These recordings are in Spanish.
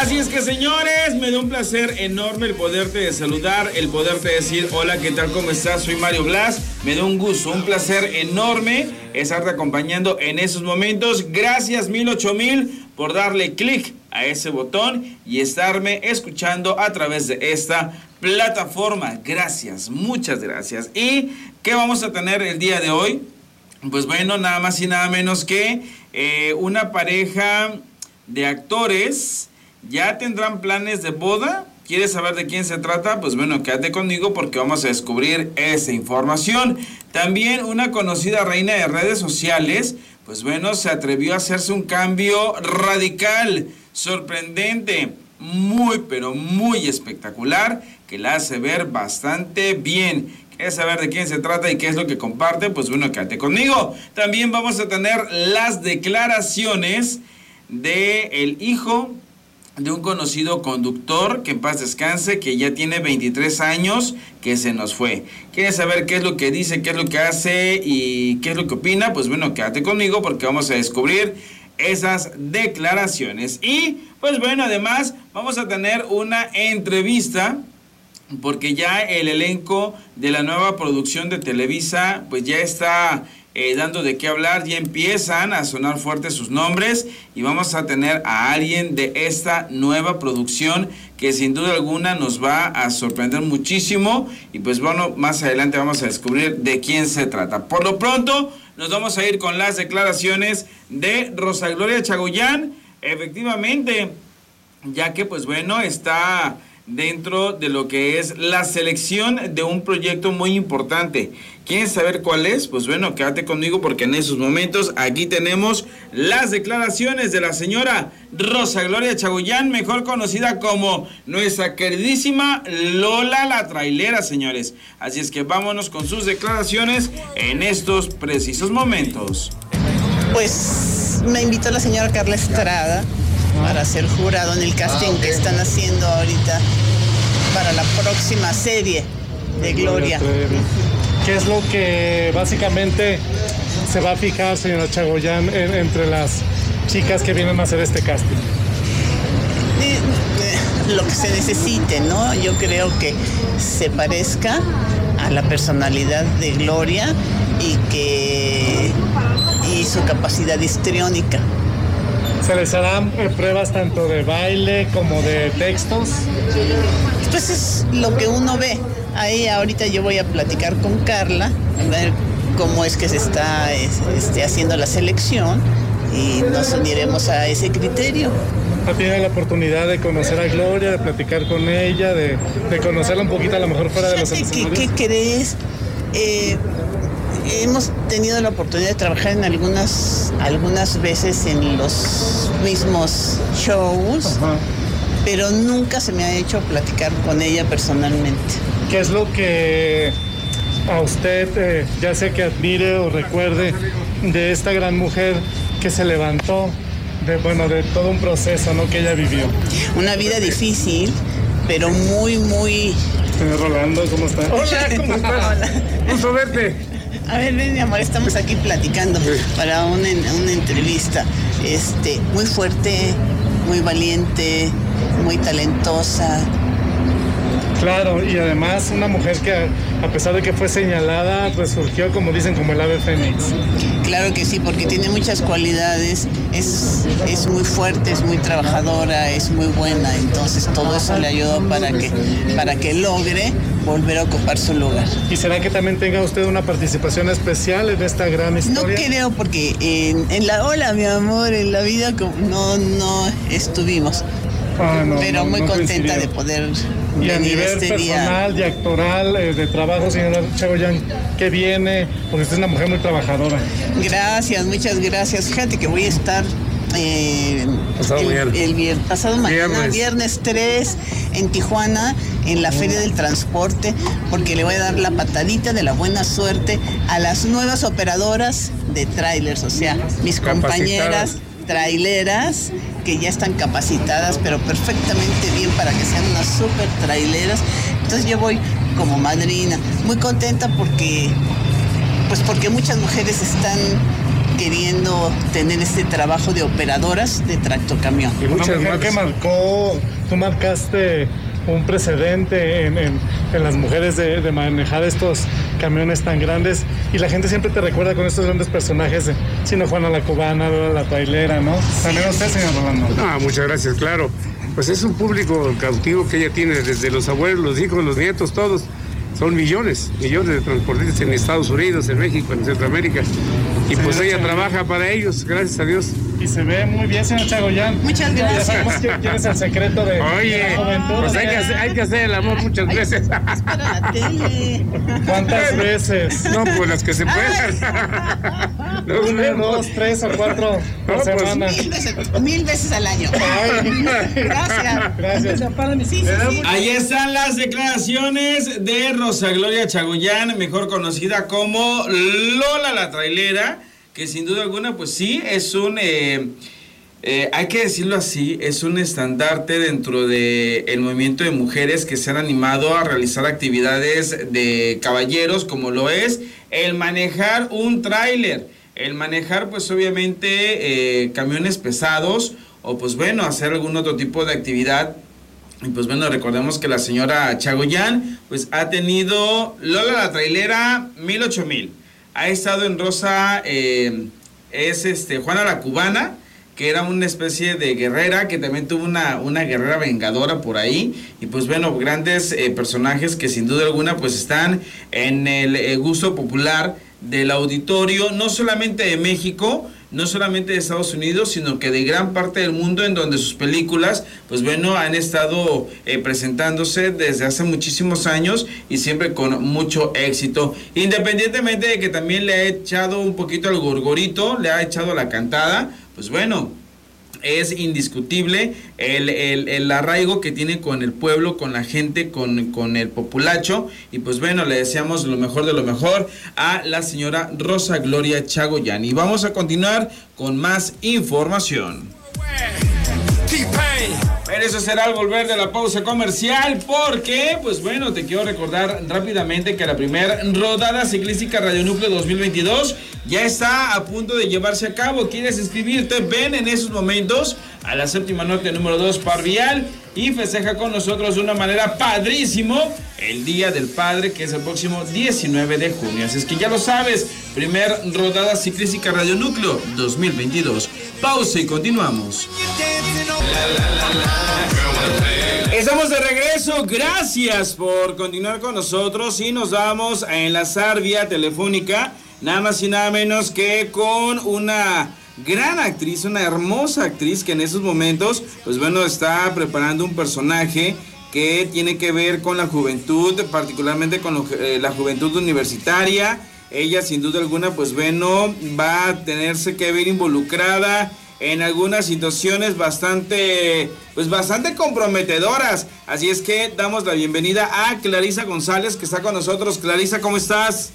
Así es que señores, me da un placer enorme el poderte saludar, el poderte decir hola, ¿qué tal? ¿Cómo estás? Soy Mario Blas. Me da un gusto, un placer enorme estarte acompañando en esos momentos. Gracias mil ocho mil por darle clic a ese botón y estarme escuchando a través de esta plataforma. Gracias, muchas gracias. ¿Y qué vamos a tener el día de hoy? Pues bueno, nada más y nada menos que eh, una pareja de actores ya tendrán planes de boda. ¿Quieres saber de quién se trata? Pues bueno, quédate conmigo porque vamos a descubrir esa información. También una conocida reina de redes sociales, pues bueno, se atrevió a hacerse un cambio radical, sorprendente, muy, pero muy espectacular, que la hace ver bastante bien. ¿Quieres saber de quién se trata y qué es lo que comparte? Pues bueno, quédate conmigo. También vamos a tener las declaraciones de el hijo de un conocido conductor, que en paz descanse, que ya tiene 23 años, que se nos fue. ¿Quieres saber qué es lo que dice, qué es lo que hace y qué es lo que opina? Pues bueno, quédate conmigo porque vamos a descubrir esas declaraciones. Y pues bueno, además vamos a tener una entrevista porque ya el elenco de la nueva producción de Televisa pues ya está eh, dando de qué hablar, ya empiezan a sonar fuertes sus nombres y vamos a tener a alguien de esta nueva producción que sin duda alguna nos va a sorprender muchísimo y pues bueno, más adelante vamos a descubrir de quién se trata. Por lo pronto, nos vamos a ir con las declaraciones de Rosa Gloria Chagoyán, efectivamente, ya que pues bueno, está dentro de lo que es la selección de un proyecto muy importante. ¿Quieres saber cuál es? Pues bueno, quédate conmigo porque en esos momentos aquí tenemos las declaraciones de la señora Rosa Gloria Chagoyán, mejor conocida como nuestra queridísima Lola la trailera, señores. Así es que vámonos con sus declaraciones en estos precisos momentos. Pues me invitó la señora Carla Estrada para ser jurado en el casting que están haciendo ahorita para la próxima serie de Gloria. ¿Qué es lo que básicamente se va a fijar, señora Chagoyán, entre las chicas que vienen a hacer este casting? Eh, eh, lo que se necesite, ¿no? Yo creo que se parezca a la personalidad de Gloria y que y su capacidad histriónica. ¿Se les harán eh, pruebas tanto de baile como de textos? Pues es lo que uno ve. Ahí ahorita yo voy a platicar con Carla, a ver cómo es que se está este, haciendo la selección y nos uniremos a ese criterio. ¿Ha tenido la oportunidad de conocer a Gloria, de platicar con ella, de, conocerla un poquito a lo mejor fuera de los ¿Qué, ¿Qué crees? Eh, hemos tenido la oportunidad de trabajar en algunas, algunas veces en los mismos shows, pero nunca se me ha hecho platicar con ella personalmente. ¿Qué es lo que a usted, eh, ya sea que admire o recuerde de esta gran mujer que se levantó, de, bueno, de todo un proceso ¿no? que ella vivió? Una vida difícil, pero muy, muy... Señor Rolando, ¿cómo está? Hola, ¿cómo estás? Hola. Gusto verte. A ver, ven, mi amor, estamos aquí platicando para una, una entrevista. Este, muy fuerte, muy valiente, muy talentosa, Claro, y además una mujer que a pesar de que fue señalada, pues surgió como dicen como el ave fénix. Claro que sí, porque tiene muchas cualidades, es, es muy fuerte, es muy trabajadora, es muy buena, entonces todo eso le ayudó para que, para que logre volver a ocupar su lugar. ¿Y será que también tenga usted una participación especial en esta gran historia? No creo, porque en, en la ola, mi amor, en la vida no, no estuvimos. Ah, pero muy contenta de poder y a nivel este personal y actoral, eh, de trabajo, señora Chagoyan, ¿qué viene? Porque usted es una mujer muy trabajadora. Gracias, muchas gracias. Fíjate que voy a estar eh, el, viernes, pasado mañana, viernes. 3, en Tijuana, en la Feria del Transporte, porque le voy a dar la patadita de la buena suerte a las nuevas operadoras de trailers, o sea, mis compañeras traileras que ya están capacitadas, pero perfectamente bien para que sean unas súper traileras. Entonces yo voy como madrina, muy contenta porque, pues porque muchas mujeres están queriendo tener este trabajo de operadoras de tractocamión. Y muchas mujer que marcó, tú marcaste un precedente en, las mujeres de, manejar estos camiones tan grandes y la gente siempre te recuerda con estos grandes personajes, sino Juana la Cubana, la Trailera, ¿no? También usted, señor Rolando. Ah, muchas gracias, claro. Pues es un público cautivo que ella tiene desde los abuelos, los hijos, los nietos, todos. Son millones, millones de transportistas en Estados Unidos, en México, en Centroamérica. Y pues ella trabaja para ellos, gracias a Dios. Y se ve muy bien, señor Chagoyán. Muchas gracias. Ya sabemos quién es el secreto de, Oye, la juventud. Pues hay que, hacer, hay que hacer el amor muchas veces. Es para la tele. ¿Cuántas veces? No, pues las que se puedan. no, Una, dos, tres o cuatro por no, pues, semana. Mil veces, mil veces al año. Gracias. Gracias. Sí, sí, sí. Ahí están las declaraciones de Rosa Gloria Chagoyán, mejor conocida como Lola la Trailera que sin duda alguna, pues sí, es un, eh, eh, hay que decirlo así, es un estandarte dentro del el movimiento de mujeres que se han animado a realizar actividades de caballeros, como lo es el manejar un tráiler, el manejar pues obviamente eh, camiones pesados o pues bueno, hacer algún otro tipo de actividad y pues bueno, recordemos que la señora Chagoyán pues ha tenido Lola la trailera mil ocho mil ha estado en Rosa, eh, es este Juana la Cubana, que era una especie de guerrera, que también tuvo una, una guerrera vengadora por ahí. Y pues bueno, grandes eh, personajes que sin duda alguna pues están en el eh, gusto popular del auditorio, no solamente de México, no solamente de Estados Unidos, sino que de gran parte del mundo en donde sus películas, pues bueno, han estado eh, presentándose desde hace muchísimos años y siempre con mucho éxito. Independientemente de que también le ha echado un poquito al gorgorito, le ha echado la cantada, pues bueno, es indiscutible el, arraigo que tiene con el pueblo, con la gente, con, con, el populacho. Y pues bueno, le deseamos lo mejor de lo mejor a la señora Rosa Gloria Chagoyan. Y vamos a continuar con más información. Pero eso será al volver de la pausa comercial porque, pues bueno, te quiero recordar rápidamente que la primera rodada ciclística Radio Núcleo 2022 ya está a punto de llevarse a cabo. ¿Quieres inscribirte? Ven en esos momentos a la séptima norte número 2 Parvial y festeja con nosotros de una manera padrísimo el Día del Padre que es el próximo 19 de junio. Así es que ya lo sabes, primer rodada ciclística Radio Núcleo 2022. Pausa y continuamos. Estamos de regreso, gracias por continuar con nosotros y nos vamos a enlazar vía telefónica, nada más y nada menos que con una gran actriz, una hermosa actriz que en esos momentos, pues bueno, está preparando un personaje que tiene que ver con la juventud, particularmente con eh, la juventud universitaria. Ella sin duda alguna, pues bueno, va a tenerse que ver involucrada en algunas situaciones bastante, pues bastante comprometedoras. Así es que damos la bienvenida a Clarisa González, que está con nosotros. Clarisa, ¿cómo estás?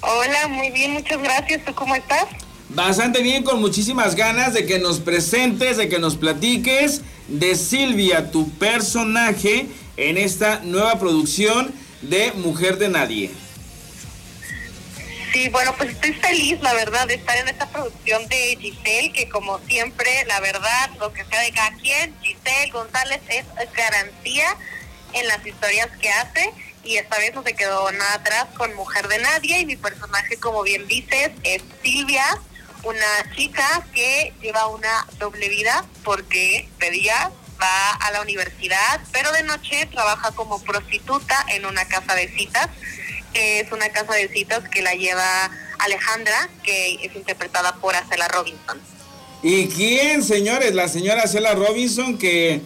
Hola, muy bien, muchas gracias. ¿Tú cómo estás? Bastante bien, con muchísimas ganas de que nos presentes, de que nos platiques de Silvia, tu personaje en esta nueva producción de Mujer de Nadie. Sí, bueno, pues estoy feliz, la verdad, de estar en esta producción de Giselle, que como siempre, la verdad, lo que sea de cada quien, Giselle González es garantía en las historias que hace y esta vez no se quedó nada atrás con Mujer de Nadie y mi personaje, como bien dices, es Silvia, una chica que lleva una doble vida porque de día va a la universidad, pero de noche trabaja como prostituta en una casa de citas es una casa de citas que la lleva Alejandra, que es interpretada por Acela Robinson. ¿Y quién, señores? La señora Acela Robinson, que,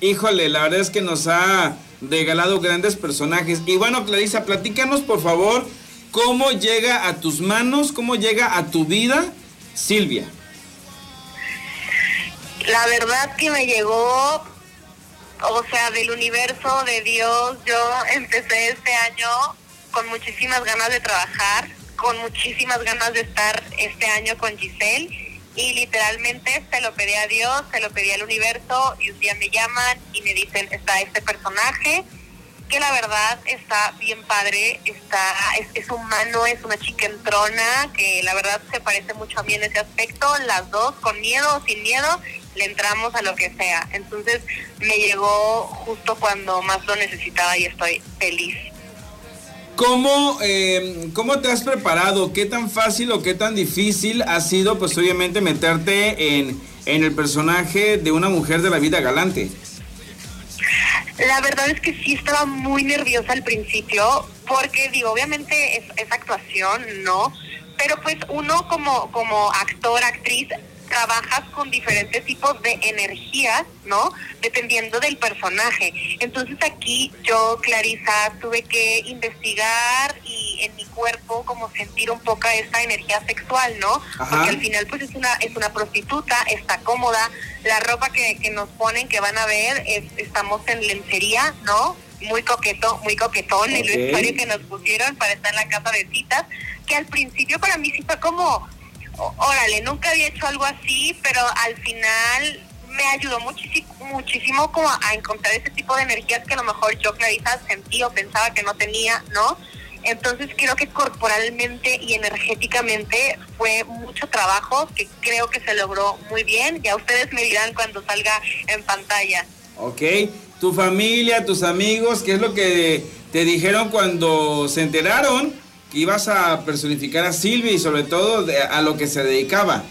híjole, la verdad es que nos ha regalado grandes personajes. Y bueno, Clarisa, platícanos, por favor, cómo llega a tus manos, cómo llega a tu vida Silvia. La verdad que me llegó, o sea, del universo de Dios. Yo empecé este año con muchísimas ganas de trabajar, con muchísimas ganas de estar este año con Giselle y literalmente se lo pedí a Dios, se lo pedí al universo y un día me llaman y me dicen está este personaje que la verdad está bien padre, está es, es humano, es una chica entrona, que la verdad se parece mucho a mí en ese aspecto, las dos con miedo o sin miedo, le entramos a lo que sea. Entonces me llegó justo cuando más lo necesitaba y estoy feliz. ¿Cómo, eh, ¿Cómo te has preparado? ¿Qué tan fácil o qué tan difícil ha sido, pues obviamente, meterte en, en el personaje de una mujer de la vida galante? La verdad es que sí estaba muy nerviosa al principio, porque digo, obviamente es, es actuación, ¿no? Pero pues uno como, como actor, actriz, trabajas con diferentes tipos de energías, ¿no? Dependiendo del personaje. Entonces aquí yo, Clarisa, tuve que investigar y en mi cuerpo como sentir un poco esta energía sexual, ¿no? Porque al final pues es una es una prostituta, está cómoda, la ropa que, que nos ponen, que van a ver, es, estamos en lencería, ¿no? Muy coqueto, muy coquetón el vestuario que nos pusieron para estar en la casa de citas, que al principio para mí sí fue como órale, nunca había hecho algo así, pero al final me ayudó muchísimo, muchísimo como a encontrar ese tipo de energías que a lo mejor yo, Clarisa, sentí o pensaba que no tenía, ¿no? Entonces creo que corporalmente y energéticamente fue mucho trabajo que creo que se logró muy bien. Ya ustedes me dirán cuando salga en pantalla. Ok, tu familia, tus amigos, ¿qué es lo que te dijeron cuando se enteraron ibas a personificar a Silvia y sobre todo a lo que se dedicaba.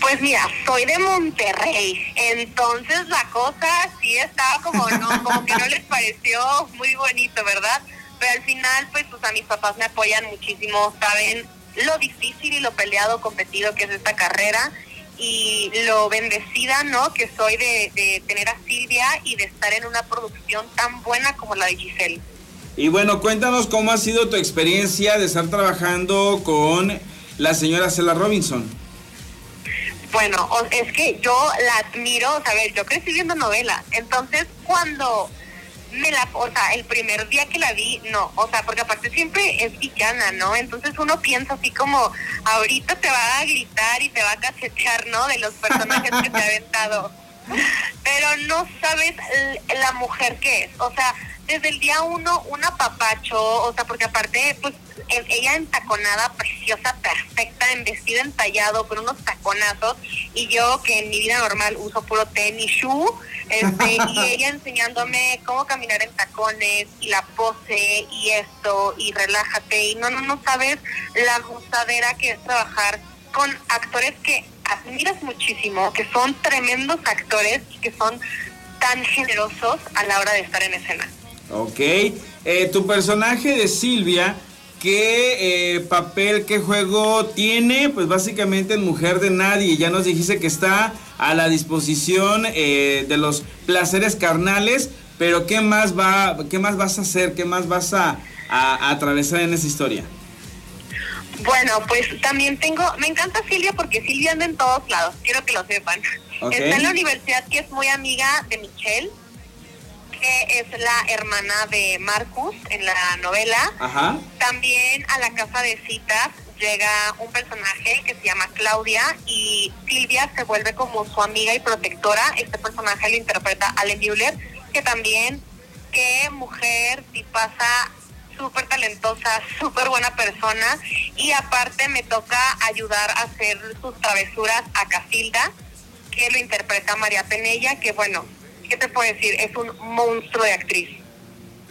Pues mira, soy de Monterrey, entonces la cosa sí estaba como no, como que no les pareció muy bonito, ¿verdad? Pero al final, pues, pues a mis papás me apoyan muchísimo, saben lo difícil y lo peleado, competido que es esta carrera y lo bendecida, ¿no? Que soy de, de tener a Silvia y de estar en una producción tan buena como la de Giselle. Y bueno, cuéntanos cómo ha sido tu experiencia de estar trabajando con la señora Cela Robinson. Bueno, es que yo la admiro, o sea, a ver, yo crecí viendo novelas, entonces cuando me la, o sea, el primer día que la vi, no, o sea, porque aparte siempre es villana, ¿no? Entonces uno piensa así como, ahorita te va a gritar y te va a cachetear, ¿no? De los personajes que te ha aventado. Pero no sabes la mujer que es, o sea, desde el día uno un apapacho, o sea, porque aparte, pues ella entaconada, preciosa, perfecta, en vestido entallado, con unos taconazos, y yo que en mi vida normal uso puro tenis, shoe, este, y ella enseñándome cómo caminar en tacones, y la pose, y esto, y relájate, y no, no, no sabes la gustadera que es trabajar con actores que admiras muchísimo, que son tremendos actores y que son tan generosos a la hora de estar en escena. Ok. Eh, tu personaje de Silvia, ¿qué eh, papel, qué juego tiene? Pues básicamente en Mujer de Nadie. Ya nos dijiste que está a la disposición eh, de los placeres carnales, pero ¿qué más, va, ¿qué más vas a hacer? ¿Qué más vas a, atravesar en esa historia? Bueno, pues también tengo, me encanta Silvia porque Silvia anda en todos lados, quiero que lo sepan. Está en la universidad que es muy amiga de Michelle es la hermana de Marcus en la novela. También a la casa de citas llega un personaje que se llama Claudia y Silvia se vuelve como su amiga y protectora. Este personaje lo interpreta Allen Mueller, que también, qué mujer, si pasa súper talentosa, súper buena persona y aparte me toca ayudar a hacer sus travesuras a Casilda, que lo interpreta María Penella, que bueno, ¿qué te puedo decir? Es un monstruo de actriz.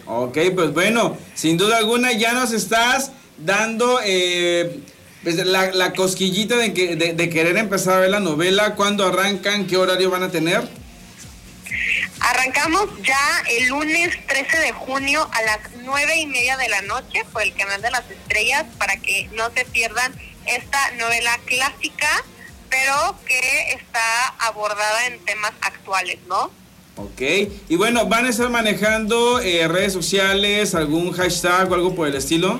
Ok, pues bueno, sin duda alguna ya nos estás dando eh, pues, la, cosquillita de, que, de, querer empezar a ver la novela. ¿Cuándo arrancan? ¿Qué horario van a tener? Arrancamos ya el lunes 13 de junio a las nueve y media de la noche por el canal de las estrellas para que no se pierdan esta novela clásica, pero que está abordada en temas actuales, ¿no? Ok, y bueno, ¿van a estar manejando eh, redes sociales, algún hashtag o algo por el estilo?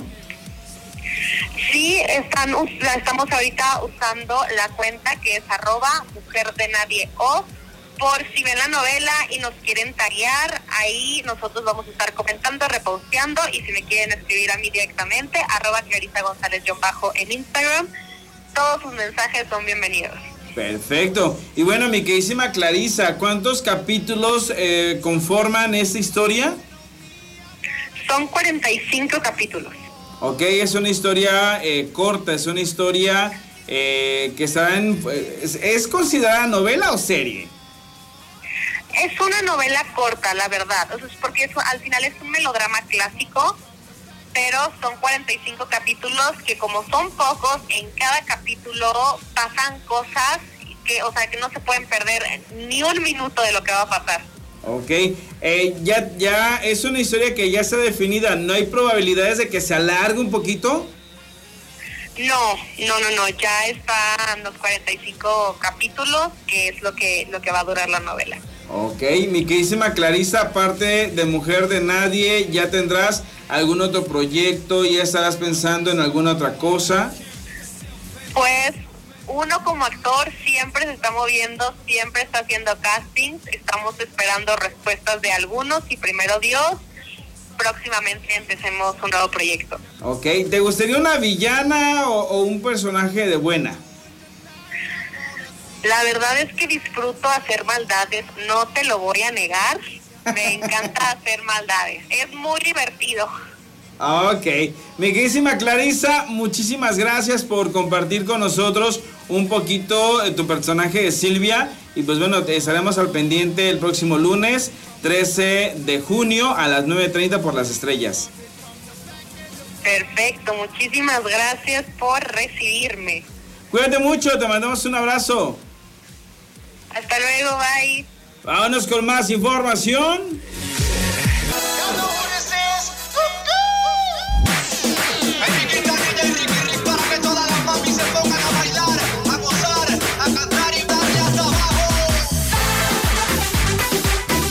Sí, están, estamos ahorita usando la cuenta que es arroba mujer de nadie o por si ven la novela y nos quieren taguear, ahí nosotros vamos a estar comentando, reposteando y si me quieren escribir a mí directamente, arroba Clarisa González bajo en Instagram, todos sus mensajes son bienvenidos. Perfecto. Y bueno, mi queridísima Clarisa, ¿cuántos capítulos eh, conforman esta historia? Son 45 capítulos. Ok, es una historia eh, corta, es una historia eh, que está en... ¿es, considerada novela o serie? Es una novela corta, la verdad. O sea, porque eso, al final es un melodrama clásico, pero son 45 capítulos que como son pocos, en cada capítulo pasan cosas que, o sea, que no se pueden perder ni un minuto de lo que va a pasar. Ok, eh, ya, ya es una historia que ya está definida, ¿no hay probabilidades de que se alargue un poquito? No, no, no, no, ya están los 45 capítulos, que es lo que, lo que va a durar la novela. Ok, mi queridísima Clarisa, aparte de Mujer de Nadie, ¿ya tendrás algún otro proyecto? ¿Ya estarás pensando en alguna otra cosa? Pues uno como actor siempre se está moviendo, siempre está haciendo castings, estamos esperando respuestas de algunos y primero Dios, próximamente empecemos un nuevo proyecto. Ok, ¿te gustaría una villana o, un personaje de buena? La verdad es que disfruto hacer maldades, no te lo voy a negar, me encanta hacer maldades, es muy divertido. Ok, mi queridísima Clarisa, muchísimas gracias por compartir con nosotros un poquito tu personaje de Silvia. Y pues bueno, estaremos al pendiente el próximo lunes 13 de junio a las 9.30 por las estrellas. Perfecto, muchísimas gracias por recibirme. Cuídate mucho, te mandamos un abrazo. Hasta luego, bye. Vámonos con más información.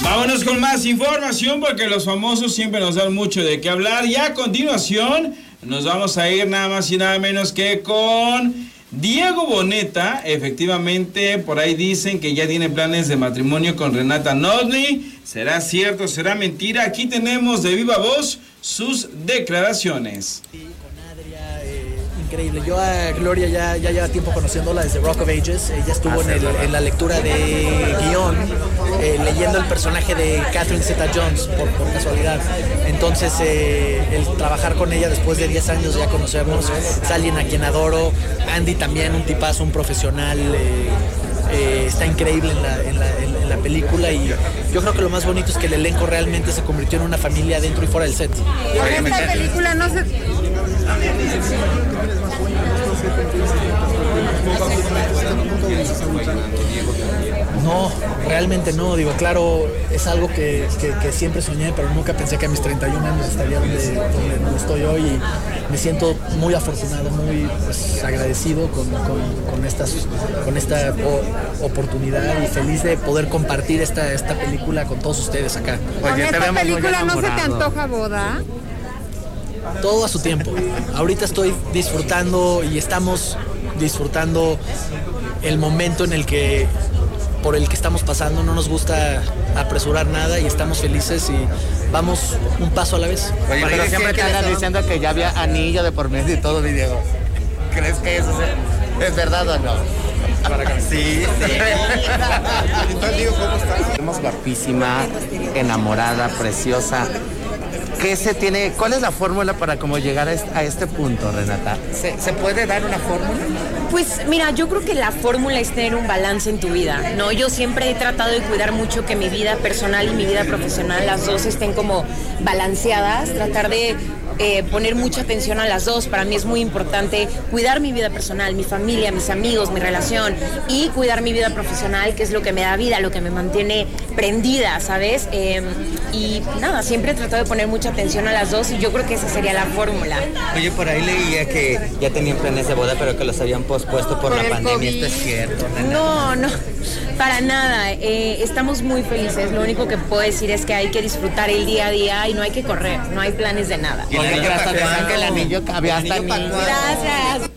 Vámonos con más información porque los famosos siempre nos dan mucho de qué hablar. Y a continuación nos vamos a ir nada más y nada menos que con Diego Boneta. Efectivamente, por ahí dicen que ya tiene planes de matrimonio con Renata Nodley. ¿Será cierto? ¿Será mentira? Aquí tenemos de viva voz sus declaraciones increíble. Yo a Gloria ya, ya lleva tiempo conociéndola desde Rock of Ages. Ella estuvo en, la lectura de guion, eh, leyendo el personaje de Catherine Zeta Jones, por, casualidad. Entonces, eh, el trabajar con ella después de 10 años ya conocernos, es alguien a quien adoro. Andy también, un tipazo, un profesional. Eh, está increíble en la, en, la, en la, película y yo creo que lo más bonito es que el elenco realmente se convirtió en una familia dentro y fuera del set. En esta película no se... No, realmente no. Digo, claro, es algo que, siempre soñé, pero nunca pensé que a mis 31 años estaría donde, estoy hoy. Y me siento muy afortunado, muy pues, agradecido con, estas, con esta oportunidad y feliz de poder compartir esta, esta película con todos ustedes acá. ¿Con esta película no se te antoja boda? Todo a su tiempo. Ahorita estoy disfrutando y estamos disfrutando el momento en el que por el que estamos pasando, no nos gusta apresurar nada y estamos felices y vamos un paso a la vez. Oye, pero siempre te andan diciendo que ya había anillo de por medio y todo, mi Diego. ¿Crees que eso es, verdad o no? Sí, sí. ¿cómo estás? guapísima, enamorada, preciosa. ¿Qué se tiene? ¿Cuál es la fórmula para cómo llegar a este, punto, Renata? ¿Se, puede dar una fórmula? Pues mira, yo creo que la fórmula es tener un balance en tu vida, ¿no? Yo siempre he tratado de cuidar mucho que mi vida personal y mi vida profesional, las dos estén como balanceadas, tratar de eh, poner mucha atención a las dos. Para mí es muy importante cuidar mi vida personal, mi familia, mis amigos, mi relación y cuidar mi vida profesional, que es lo que me da vida, lo que me mantiene prendida, ¿sabes? Em, y nada, siempre he tratado de poner mucha atención a las dos y yo creo que esa sería la fórmula. Oye, por ahí leía que ya tenían planes de boda, pero que los habían pospuesto por, la pandemia. ¿Esto es cierto? No, no, para nada. Eh, estamos muy felices. Lo único que puedo decir es que hay que disfrutar el día a día y no hay que correr, no hay planes de nada. Gracias.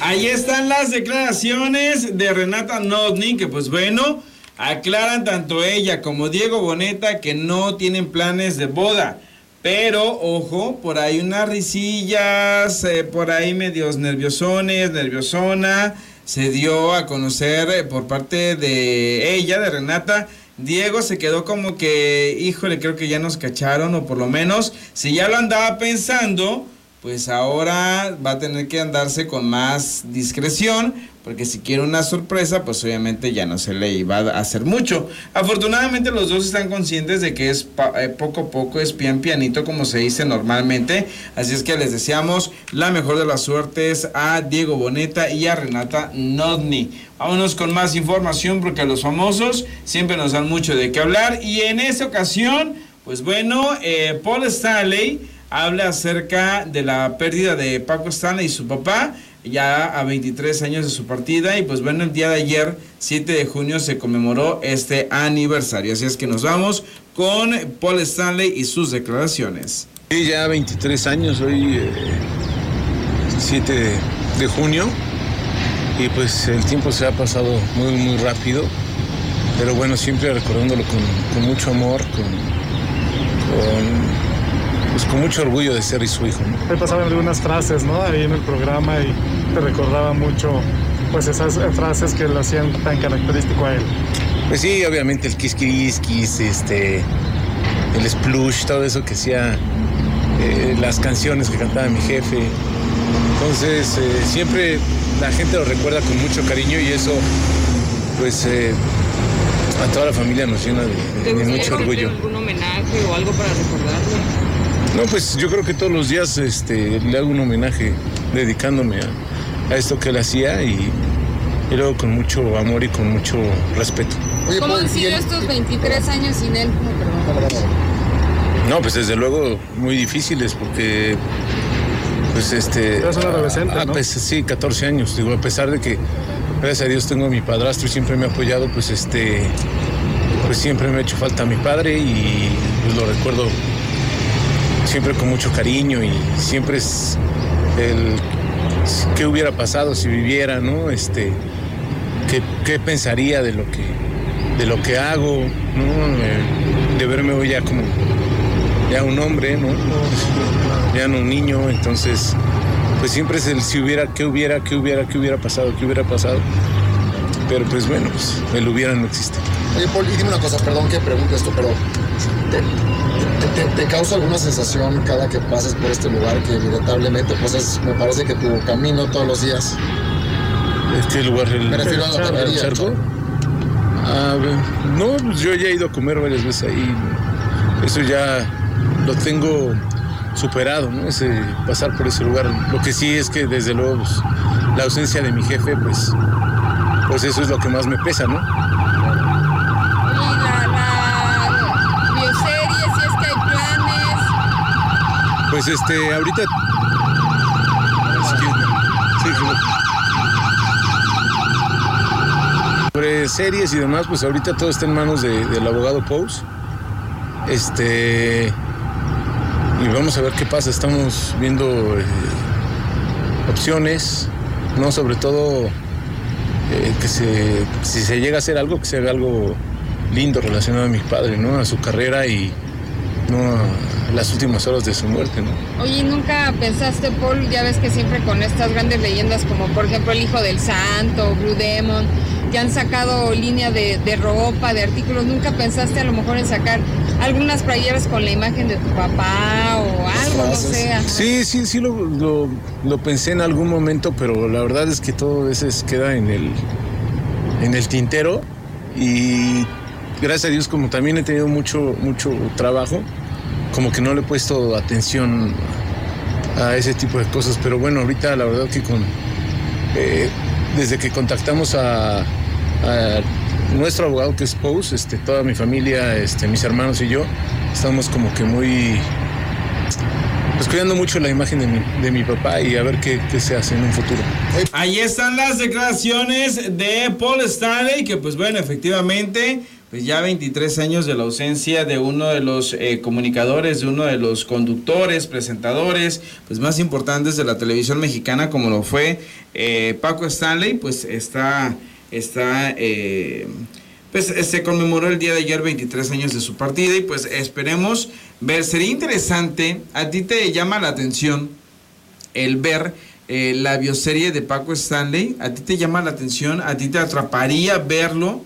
Ahí están las declaraciones de Renata Nodni, que pues bueno, aclaran tanto ella como Diego Boneta que no tienen planes de boda. Pero, ojo, por ahí unas risillas, eh, por ahí medios nerviosones, nerviosona. se dio a conocer eh, por parte de ella, de Renata. Diego se quedó como que, híjole, creo que ya nos cacharon, o por lo menos, si ya lo andaba pensando, pues ahora va a tener que andarse con más discreción, porque si quiere una sorpresa, pues obviamente ya no se le iba a hacer mucho. Afortunadamente los dos están conscientes de que es eh, poco a poco, es pian pianito como se dice normalmente, así es que les deseamos la mejor de las suertes a Diego Boneta y a Renata Nodni. Vámonos con más información porque los famosos siempre nos dan mucho de qué hablar y en esta ocasión, pues bueno, eh, Paul Stanley habla acerca de la pérdida de Paco Stanley y su papá ya a 23 años de su partida y pues bueno, el día de ayer, 7 de junio, se conmemoró este aniversario. Así es que nos vamos con Paul Stanley y sus declaraciones. Sí, ya 23 años, hoy 7 eh, de, junio y pues el tiempo se ha pasado muy muy rápido, pero bueno, siempre recordándolo con, mucho amor, con, con pues con mucho orgullo de ser y su hijo. ¿no? pasaban algunas frases, ¿no? Ahí en el programa y te recordaba mucho, pues esas frases que lo hacían tan característico a él. Pues sí, obviamente el kiss kiss, kiss este, el splush, todo eso que hacía, eh, las canciones que cantaba mi jefe. Entonces, eh, siempre la gente lo recuerda con mucho cariño y eso, pues, eh, a toda la familia nos llena de, de mucho orgullo. algún homenaje o algo para recordarlo? No, pues yo creo que todos los días este, le hago un homenaje dedicándome a, esto que él hacía y, luego con mucho amor y con mucho respeto. ¿Cómo han sido estos 23 años sin él? No, pues desde luego muy difíciles porque pues este un adolescente, ah, pues, sí 14 años digo a pesar de que gracias a Dios tengo a mi padrastro y siempre me ha apoyado pues este pues siempre me ha hecho falta mi padre y pues, lo recuerdo siempre con mucho cariño y siempre es el qué hubiera pasado si viviera, ¿no? Este, qué, pensaría de lo que de lo que hago, ¿no? De verme hoy ya como ya un hombre, ¿no? Ya no un niño, entonces pues siempre es el si hubiera, qué hubiera, qué hubiera, qué hubiera pasado, qué hubiera pasado. Pero pues bueno, pues el hubiera no existe. Oye, Paul, y dime una cosa, perdón que pregunte esto, pero ¿Te, causa alguna sensación cada que pases por este lugar que inevitablemente pues es, me parece que tu camino todos los días? ¿Este lugar? El, me refiero a la taquería. Ah, no, pues yo ya he ido a comer varias veces ahí. Eso ya lo tengo superado, ¿no? Ese, pasar por ese lugar. Lo que sí es que desde luego pues, la ausencia de mi jefe, pues, pues eso es lo que más me pesa, ¿no? Pues este, ahorita. Sobre series y demás, pues ahorita todo está en manos del abogado Pous. Este. Y vamos a ver qué pasa. Estamos viendo eh, opciones, ¿no? Sobre todo eh, que se, si se llega a hacer algo, que se haga algo lindo relacionado a mi padre, ¿no? A su carrera y no las últimas horas de su muerte, ¿no? Oye, ¿nunca pensaste, Paul, ya ves que siempre con estas grandes leyendas como por ejemplo el Hijo del Santo, Blue Demon, ya han sacado línea de, ropa, de artículos, ¿nunca pensaste a lo mejor en sacar algunas playeras con la imagen de tu papá o algo, no sé? Sí, sí, sí lo, lo, pensé en algún momento, pero la verdad es que todo eso queda en el, en el tintero y gracias a Dios como también he tenido mucho, mucho trabajo, como que no le he puesto atención a ese tipo de cosas, pero bueno, ahorita la verdad que con eh, desde que contactamos a, nuestro abogado que es Pous, este, toda mi familia, este, mis hermanos y yo, estamos como que muy pues cuidando mucho la imagen de mi, de mi papá y a ver qué, qué, se hace en un futuro. Ahí están las declaraciones de Paul Stanley, que pues bueno, efectivamente pues ya 23 años de la ausencia de uno de los eh, comunicadores, de uno de los conductores, presentadores, pues más importantes de la televisión mexicana, como lo fue eh, Paco Stanley, pues está, está, eh, pues se conmemoró el día de ayer 23 años de su partida y pues esperemos ver, sería interesante, a ti te llama la atención el ver eh, la bioserie de Paco Stanley, ¿a ti te llama la atención? ¿A ti te atraparía verlo?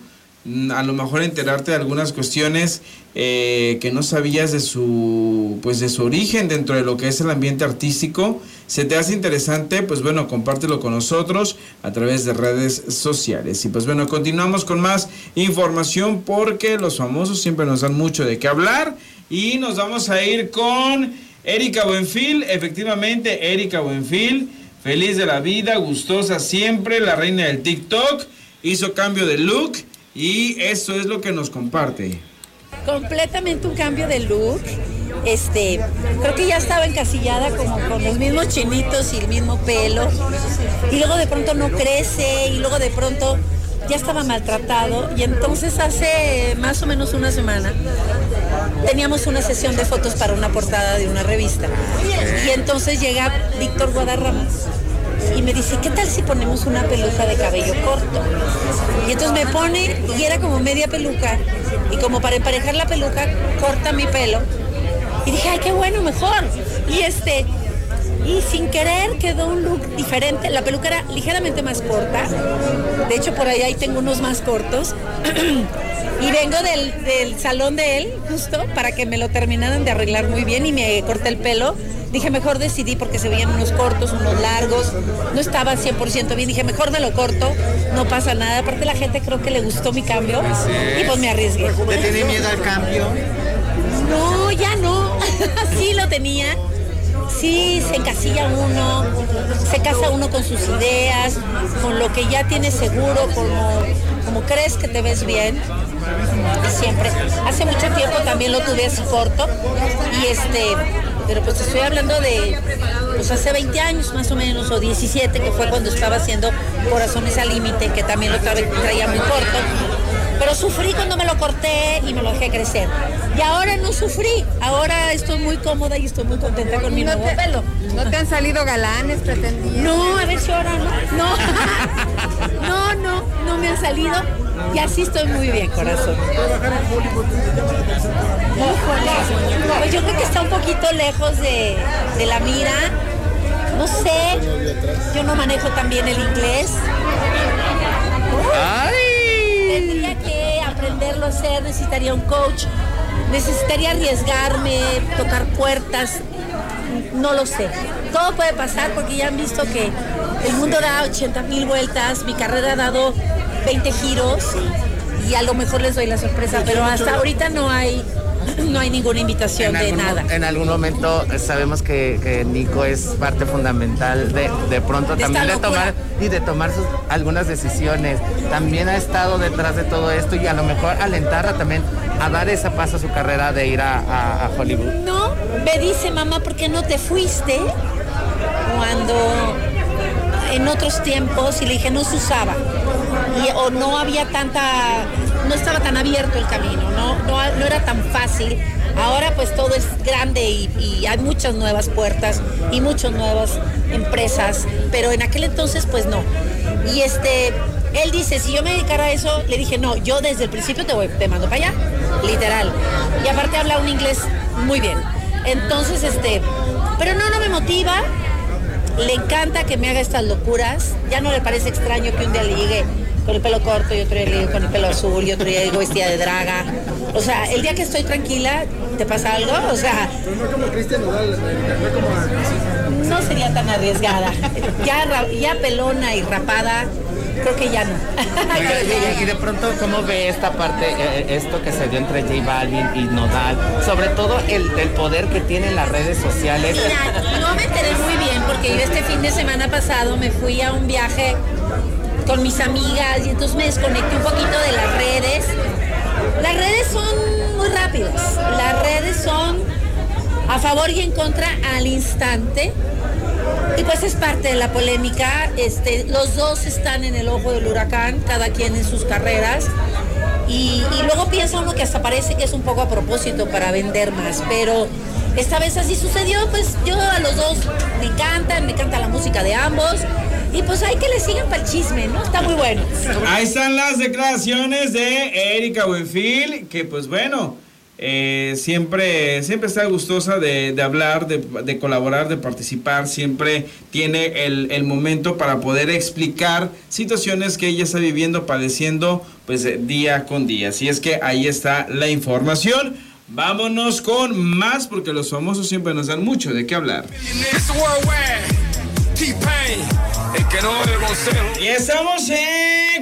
Mm, a lo mejor enterarte de algunas cuestiones eh, que no sabías de su pues de su origen dentro de lo que es el ambiente artístico. Se te hace interesante pues bueno compártelo con nosotros a través de redes sociales. Y pues bueno continuamos con más información porque los famosos siempre nos dan mucho de qué hablar. Y nos vamos a ir con Erika Buenfil. Efectivamente Erika Buenfil feliz de la vida gustosa siempre la reina del TikTok hizo cambio de look y eso es lo que nos comparte. Completamente un cambio de look. Este, creo que ya estaba encasillada como con los mismos chinitos y el mismo pelo. Y luego de pronto no crece y luego de pronto ya estaba maltratado. Y entonces hace más o menos una semana teníamos una sesión de fotos para una portada de una revista. Y entonces llega Víctor Guadarrama y me dice, ¿qué tal si ponemos una peluca de cabello corto? Y entonces me pone, y era como media peluca, y como para emparejar la peluca, corta mi pelo. Y dije, ay, qué bueno, mejor. Y este, y sin querer quedó un look diferente. La peluca era ligeramente más corta. De hecho, por ahí, ahí tengo unos más cortos. y vengo del, del, salón de él, justo, para que me lo terminaran de arreglar muy bien y me corté el pelo. Dije, mejor decidí porque se veían unos cortos, unos largos, no estaba 100% bien. Dije, mejor me lo corto, no pasa nada. Aparte la gente creo que le gustó mi cambio y pues me arriesgué. ¿Te tiene miedo al cambio? No, ya no. sí lo tenía. Sí, se encasilla uno, se casa uno con sus ideas, con lo que ya tienes seguro, como, como crees que te ves bien. Siempre. Hace mucho tiempo también lo tuve así corto y este pero pues estoy hablando de pues hace 20 años más o menos, o 17, que fue cuando estaba haciendo Corazones al Límite, que también lo traía muy corto. Pero sufrí cuando me lo corté y me lo dejé crecer. Y ahora no sufrí, ahora estoy muy cómoda y estoy muy contenta con mi nuevo pelo. ¿No te han salido galanes pretendidos? No, a ver si ahora no. No, no, no, no me han salido. Y así estoy muy bien, corazón. Pues yo creo que está un poquito lejos de, la mira. No sé, yo no manejo tan bien el inglés. Tendría hacer, necesitaría un coach, necesitaría arriesgarme, tocar puertas. No lo sé. Todo puede pasar porque ya han visto que el mundo da 80 mil vueltas, mi carrera ha dado 20 giros y a lo mejor les doy la sorpresa, pero hasta ahorita no hay no hay ninguna invitación de nada. En algún momento sabemos que, Nico es parte fundamental de, de pronto también de tomar y de tomar sus, algunas decisiones. También ha estado detrás de todo esto y a lo mejor alentarla también a dar ese paso a su carrera de ir a, Hollywood. No, me dice mamá, ¿por qué no te fuiste cuando en otros tiempos? Y le dije, no se usaba. o no había tanta no estaba tan abierto el camino, no, no, era tan fácil. Ahora pues todo es grande y, hay muchas nuevas puertas y muchas nuevas empresas, pero en aquel entonces pues no. Y este, él dice, si yo me dedicara a eso, le dije, no, yo desde el principio te voy, te mando para allá, literal. Y aparte habla un inglés muy bien. Entonces, este, pero no, no me motiva. Le encanta que me haga estas locuras. Ya no le parece extraño que un día le llegue con el pelo corto y otro día con el pelo azul y otro día digo vestida de draga. O sea, el día que estoy tranquila, ¿te pasa algo? O sea... no como Cristian no sería tan arriesgada. Ya, ya pelona y rapada, creo que ya no. y, de pronto, ¿cómo ve esta parte, eh, eh, esto que se dio entre J Balvin y Nodal? Sobre todo el, el poder que tienen las redes sociales. Mira, no me enteré muy bien porque yo este fin de semana pasado me fui a un viaje con mis amigas y entonces me desconecté un poquito de las redes. Las redes son muy rápidas, las redes son a favor y en contra al instante. Y pues es parte de la polémica. Este, los dos están en el ojo del huracán, cada quien en sus carreras. Y, y, luego piensa uno que hasta parece que es un poco a propósito para vender más, pero esta vez así sucedió, pues yo a los dos me encantan, me encanta la música de ambos, y pues hay que le sigan para el chisme, ¿no? Está muy bueno. Ahí están las declaraciones de Erika Buenfil, que pues bueno, eh, siempre, siempre está gustosa de, hablar, de, colaborar, de participar, siempre tiene el, el, momento para poder explicar situaciones que ella está viviendo, padeciendo, pues día con día. Así es que ahí está la información. Vámonos con más porque los famosos siempre nos dan mucho de qué hablar. Y estamos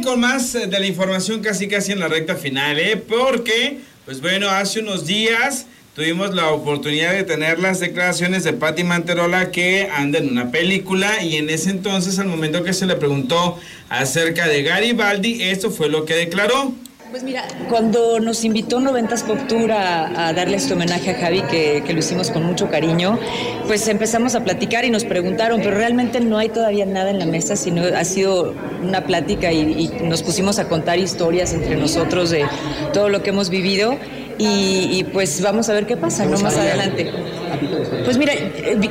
con más de la información casi casi en la recta final, ¿eh? porque pues bueno, hace unos días tuvimos la oportunidad de tener las declaraciones de Patti Manterola que anda en una película y en ese entonces, al momento que se le preguntó acerca de Garibaldi, esto fue lo que declaró. Pues mira, cuando nos invitó Noventas Pop Tour a, darle este homenaje a Javi, que, lo hicimos con mucho cariño, pues empezamos a platicar y nos preguntaron, pero realmente no hay todavía nada en la mesa, sino ha sido una plática y nos pusimos a contar historias entre nosotros de todo lo que hemos vivido y, pues vamos a ver qué pasa, ¿no? Más adelante. Pues mira,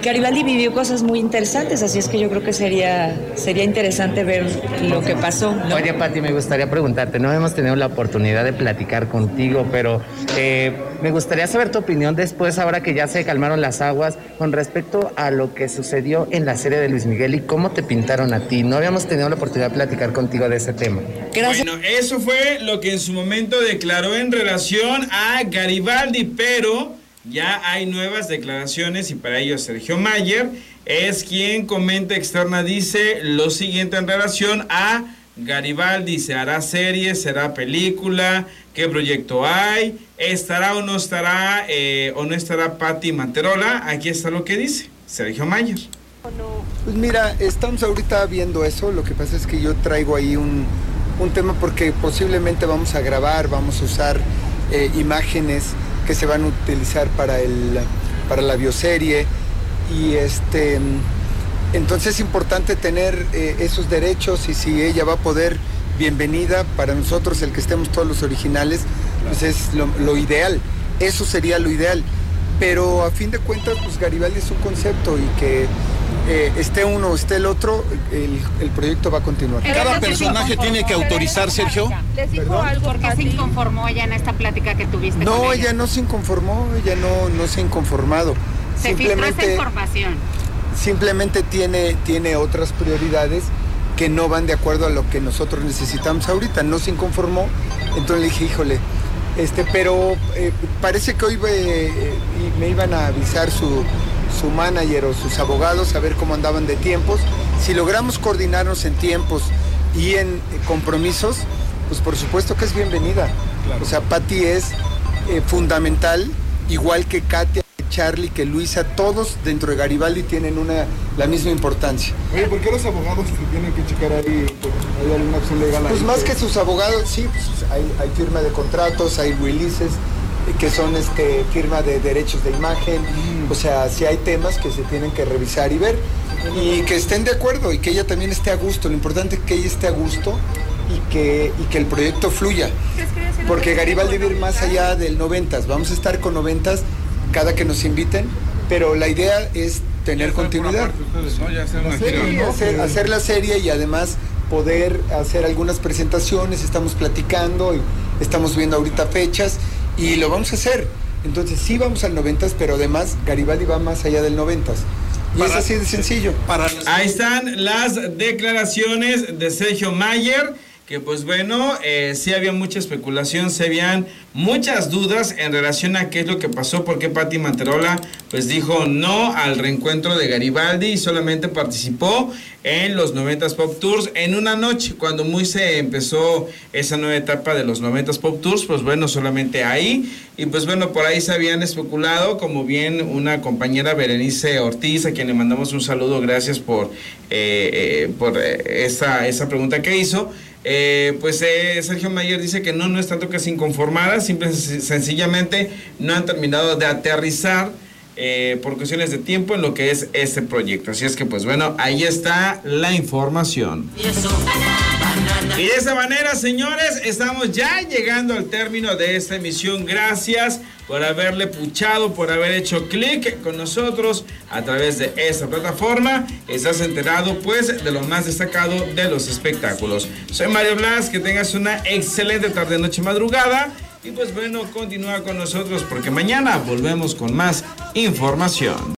Garibaldi vivió cosas muy interesantes, así es que yo creo que sería, sería interesante ver lo que pasó. Oye, Pati, me gustaría preguntarte, no hemos tenido la oportunidad de platicar contigo, pero eh, me gustaría saber tu opinión después, ahora que ya se calmaron las aguas, con respecto a lo que sucedió en la serie de Luis Miguel y cómo te pintaron a ti. No habíamos tenido la oportunidad de platicar contigo de ese tema. Bueno, eso fue lo que en su momento declaró en relación a Garibaldi, pero ya hay nuevas declaraciones y para ello Sergio Mayer es quien comenta externa, dice lo siguiente en relación a Garibaldi, ¿se hará serie, será película? ¿Qué proyecto hay? ¿Estará o no estará eh, o no estará Patti Manterola? Aquí está lo que dice Sergio Mayer. Pues mira, estamos ahorita viendo eso, lo que pasa es que yo traigo ahí un, un tema porque posiblemente vamos a grabar, vamos a usar eh, imágenes que se van a utilizar para, el, para la bioserie. Y este, entonces es importante tener eh, esos derechos y si ella va a poder, bienvenida. Para nosotros el que estemos todos los originales, pues es lo, ideal. Eso sería lo ideal. Pero a fin de cuentas, pues Garibaldi es un concepto y que eh, esté uno o esté el otro, el, proyecto va a continuar. ¿Cada personaje tiene que autorizar, Sergio? ¿Les dijo algo? ¿Por qué se inconformó ella en esta plática que tuviste? No, ella? no se inconformó, ella no, no se ha inconformado. Se simplemente, esa información. Simplemente tiene, tiene otras prioridades que no van de acuerdo a lo que nosotros necesitamos ahorita. No se inconformó, entonces le dije, híjole, este, pero eh, parece que hoy eh, me iban a avisar su, su manager o sus abogados a ver cómo andaban de tiempos. Si logramos coordinarnos en tiempos y en compromisos, pues por supuesto que es bienvenida. O sea, Patti es eh, fundamental, igual que Katia, que Charlie, que Luisa, todos dentro de Garibaldi tienen una, la misma importancia. Oye, ¿por qué los abogados tienen que checar ahí? ¿Hay alguna acción legal? Pues más que sus abogados, sí, pues hay, hay firma de contratos, hay releases que son este, firma de derechos de imagen. O sea, si hay temas que se tienen que revisar y ver y que estén de acuerdo y que ella también esté a gusto. Lo importante es que ella esté a gusto y que, y que el proyecto fluya. Porque Garibaldi va a ir más allá del 90, vamos a estar con 90 cada que nos inviten, pero la idea es tener continuidad. hacer la serie y además poder hacer algunas presentaciones, estamos platicando y estamos viendo ahorita fechas y lo vamos a hacer. Entonces sí vamos al 90, pero además Garibaldi va más allá del 90. Y es así de sencillo. Ahí están las declaraciones de Sergio Mayer que pues bueno, eh, sí había mucha especulación, se habían muchas dudas en relación a qué es lo que pasó, porque Patti Manterola pues dijo no al reencuentro de Garibaldi y solamente participó en los 90 Pop Tours en una noche, cuando muy se empezó esa nueva etapa de los 90 Pop Tours, pues bueno, solamente ahí, y pues bueno, por ahí se habían especulado, como bien una compañera Berenice Ortiz, a quien le mandamos un saludo, gracias por, eh, eh, por esa, esa pregunta que hizo, eh, pues eh, Sergio Mayer dice que no, no es tanto que se inconformada, simple, sencillamente no han terminado de aterrizar eh, por cuestiones de tiempo en lo que es este proyecto. Así es que pues bueno, ahí está la información. Y de esa manera, señores, estamos ya llegando al término de esta emisión. Gracias por haberle puchado, por haber hecho clic con nosotros a través de esta plataforma. Estás enterado, pues, de lo más destacado de los espectáculos. Soy Mario Blas, que tengas una excelente tarde, noche, madrugada. Y pues bueno, continúa con nosotros porque mañana volvemos con más información.